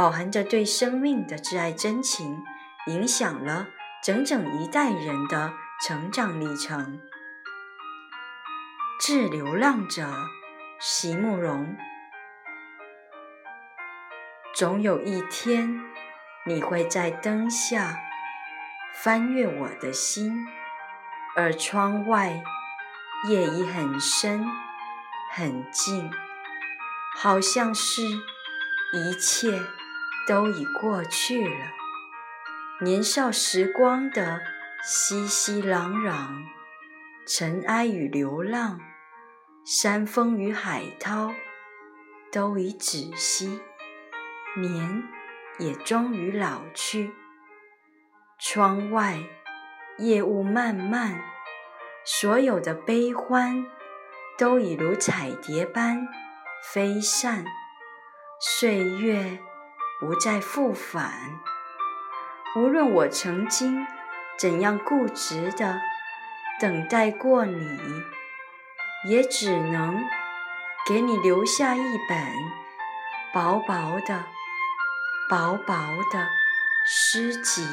饱含着对生命的挚爱真情，影响了整整一代人的成长历程。致流浪者席慕容，总有一天，你会在灯下翻阅我的心，而窗外夜已很深很静，好像是一切。都已过去了，年少时光的熙熙攘攘，尘埃与流浪，山峰与海涛，都已止息，年也终于老去。窗外夜雾漫漫，所有的悲欢，都已如彩蝶般飞散，岁月。不再复返。无论我曾经怎样固执的等待过你，也只能给你留下一本薄薄的、薄薄的诗集。